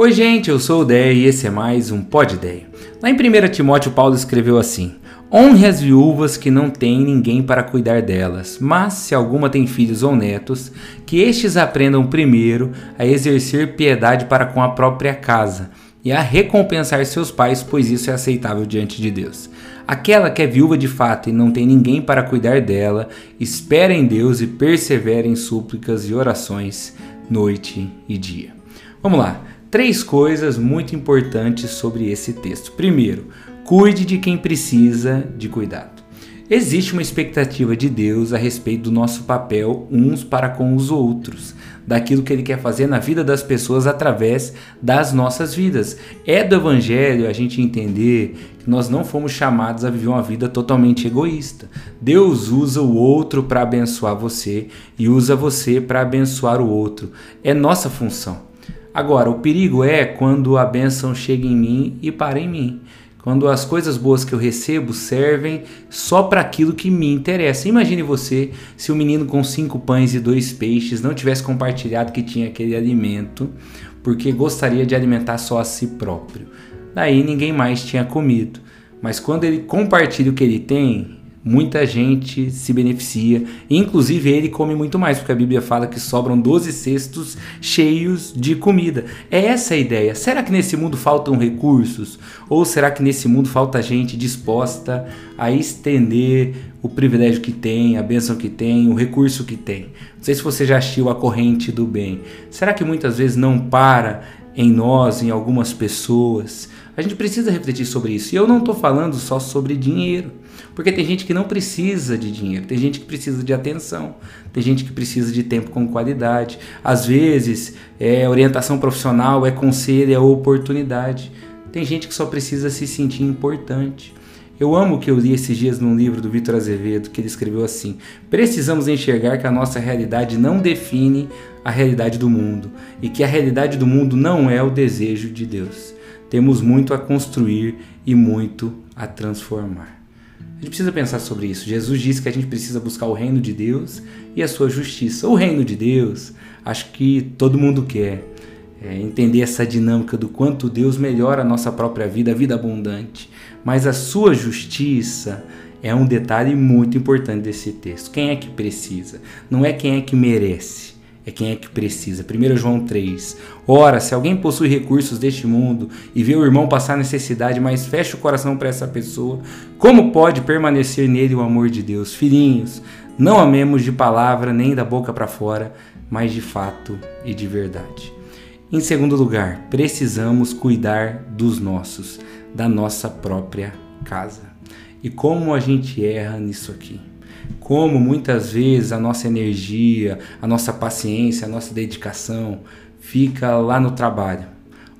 Oi, gente, eu sou o Deia e esse é mais um Pod Ideia. Lá em 1 Timóteo, Paulo escreveu assim: Honre as viúvas que não têm ninguém para cuidar delas, mas se alguma tem filhos ou netos, que estes aprendam primeiro a exercer piedade para com a própria casa e a recompensar seus pais, pois isso é aceitável diante de Deus. Aquela que é viúva de fato e não tem ninguém para cuidar dela, espera em Deus e persevera em súplicas e orações noite e dia. Vamos lá três coisas muito importantes sobre esse texto. Primeiro, cuide de quem precisa de cuidado. Existe uma expectativa de Deus a respeito do nosso papel uns para com os outros, daquilo que Ele quer fazer na vida das pessoas através das nossas vidas. É do Evangelho a gente entender que nós não fomos chamados a viver uma vida totalmente egoísta. Deus usa o outro para abençoar você e usa você para abençoar o outro. É nossa função. Agora, o perigo é quando a bênção chega em mim e para em mim. Quando as coisas boas que eu recebo servem só para aquilo que me interessa. Imagine você se o um menino com cinco pães e dois peixes não tivesse compartilhado que tinha aquele alimento, porque gostaria de alimentar só a si próprio. Daí ninguém mais tinha comido. Mas quando ele compartilha o que ele tem, muita gente se beneficia, inclusive ele come muito mais, porque a Bíblia fala que sobram 12 cestos cheios de comida. É essa a ideia. Será que nesse mundo faltam recursos? Ou será que nesse mundo falta gente disposta a estender o privilégio que tem, a bênção que tem, o recurso que tem? Não sei se você já assistiu a corrente do bem. Será que muitas vezes não para em nós, em algumas pessoas? A gente precisa refletir sobre isso. E eu não estou falando só sobre dinheiro. Porque tem gente que não precisa de dinheiro, tem gente que precisa de atenção, tem gente que precisa de tempo com qualidade. Às vezes, é orientação profissional, é conselho, é oportunidade. Tem gente que só precisa se sentir importante. Eu amo que eu li esses dias num livro do Vitor Azevedo, que ele escreveu assim: Precisamos enxergar que a nossa realidade não define a realidade do mundo e que a realidade do mundo não é o desejo de Deus. Temos muito a construir e muito a transformar. A gente precisa pensar sobre isso. Jesus disse que a gente precisa buscar o reino de Deus e a sua justiça. O reino de Deus, acho que todo mundo quer. É, entender essa dinâmica do quanto Deus melhora a nossa própria vida, a vida abundante. Mas a sua justiça é um detalhe muito importante desse texto. Quem é que precisa? Não é quem é que merece é quem é que precisa. 1 João 3. Ora, se alguém possui recursos deste mundo e vê o irmão passar necessidade, mas fecha o coração para essa pessoa, como pode permanecer nele o amor de Deus? Filhinhos, não amemos de palavra nem da boca para fora, mas de fato e de verdade. Em segundo lugar, precisamos cuidar dos nossos, da nossa própria casa. E como a gente erra nisso aqui? como muitas vezes a nossa energia, a nossa paciência, a nossa dedicação fica lá no trabalho,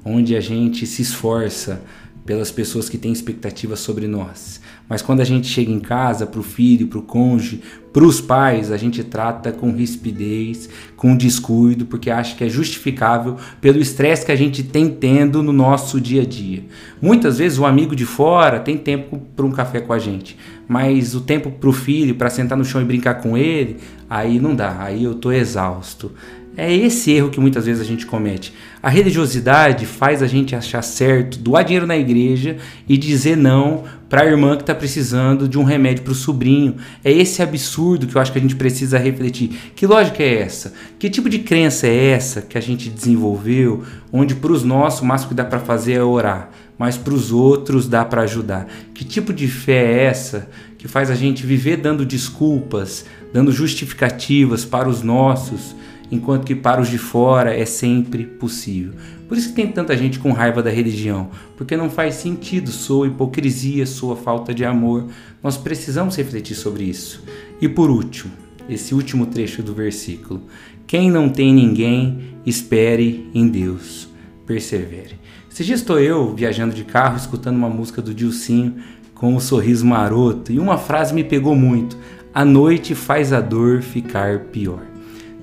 onde a gente se esforça pelas pessoas que têm expectativas sobre nós. Mas quando a gente chega em casa, para o filho, para o cônjuge, para os pais, a gente trata com rispidez, com descuido, porque acha que é justificável pelo estresse que a gente tem tendo no nosso dia a dia. Muitas vezes o amigo de fora tem tempo para um café com a gente, mas o tempo para o filho, para sentar no chão e brincar com ele, aí não dá, aí eu tô exausto. É esse erro que muitas vezes a gente comete. A religiosidade faz a gente achar certo, doar dinheiro na igreja e dizer não para a irmã que está precisando de um remédio para o sobrinho. É esse absurdo que eu acho que a gente precisa refletir. Que lógica é essa? Que tipo de crença é essa que a gente desenvolveu, onde para os nossos o máximo que dá para fazer é orar, mas para os outros dá para ajudar? Que tipo de fé é essa que faz a gente viver dando desculpas, dando justificativas para os nossos? Enquanto que para os de fora é sempre possível. Por isso que tem tanta gente com raiva da religião, porque não faz sentido, soa hipocrisia, soa falta de amor. Nós precisamos refletir sobre isso. E por último, esse último trecho do versículo: Quem não tem ninguém, espere em Deus, persevere. Esses dias estou eu viajando de carro, escutando uma música do Dilcinho com um sorriso maroto, e uma frase me pegou muito: A noite faz a dor ficar pior.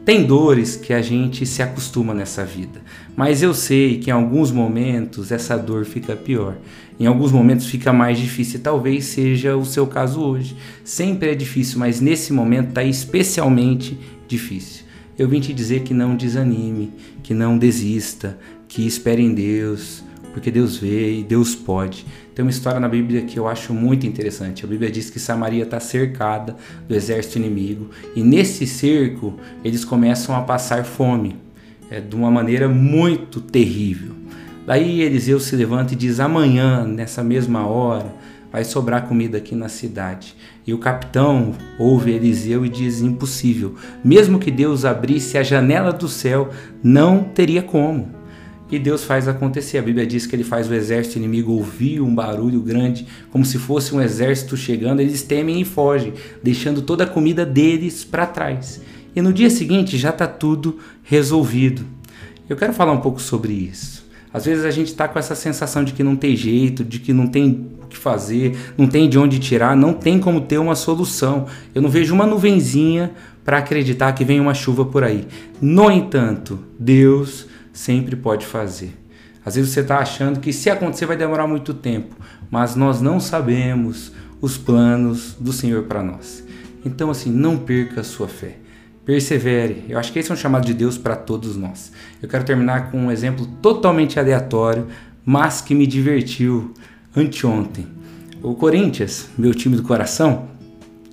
Tem dores que a gente se acostuma nessa vida, mas eu sei que em alguns momentos essa dor fica pior. Em alguns momentos fica mais difícil, talvez seja o seu caso hoje. Sempre é difícil, mas nesse momento está especialmente difícil. eu vim te dizer que não desanime, que não desista, que espere em Deus, porque Deus vê e Deus pode. Tem uma história na Bíblia que eu acho muito interessante. A Bíblia diz que Samaria está cercada do exército inimigo e nesse cerco eles começam a passar fome é, de uma maneira muito terrível. Daí Eliseu se levanta e diz: Amanhã, nessa mesma hora, vai sobrar comida aqui na cidade. E o capitão ouve Eliseu e diz: Impossível. Mesmo que Deus abrisse a janela do céu, não teria como. E Deus faz acontecer. A Bíblia diz que ele faz o exército inimigo ouvir um barulho grande, como se fosse um exército chegando. Eles temem e fogem, deixando toda a comida deles para trás. E no dia seguinte já está tudo resolvido. Eu quero falar um pouco sobre isso. Às vezes a gente está com essa sensação de que não tem jeito, de que não tem o que fazer, não tem de onde tirar, não tem como ter uma solução. Eu não vejo uma nuvenzinha para acreditar que vem uma chuva por aí. No entanto, Deus sempre pode fazer. Às vezes você está achando que se acontecer vai demorar muito tempo, mas nós não sabemos os planos do Senhor para nós. Então, assim, não perca a sua fé. Persevere. Eu acho que esse é um chamado de Deus para todos nós. Eu quero terminar com um exemplo totalmente aleatório, mas que me divertiu anteontem. O Corinthians, meu time do coração,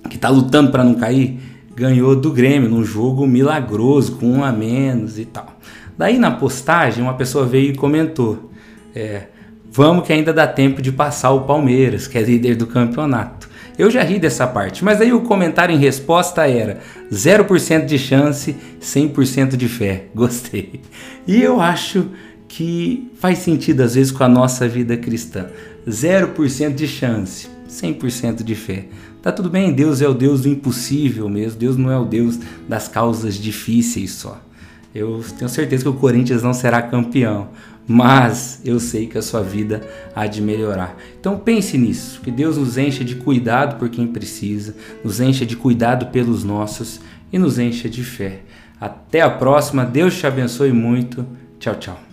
que está lutando para não cair, ganhou do Grêmio num jogo milagroso, com um a menos e tal. Daí na postagem uma pessoa veio e comentou: é, Vamos que ainda dá tempo de passar o Palmeiras, que é líder do campeonato. Eu já ri dessa parte, mas aí o comentário em resposta era 0% de chance, 100% de fé. Gostei. E eu acho que faz sentido às vezes com a nossa vida cristã. 0% de chance, 100% de fé. Tá tudo bem, Deus é o Deus do impossível mesmo. Deus não é o Deus das causas difíceis só. Eu tenho certeza que o Corinthians não será campeão, mas eu sei que a sua vida há de melhorar. Então pense nisso, que Deus nos encha de cuidado por quem precisa, nos encha de cuidado pelos nossos e nos encha de fé. Até a próxima, Deus te abençoe muito. Tchau, tchau.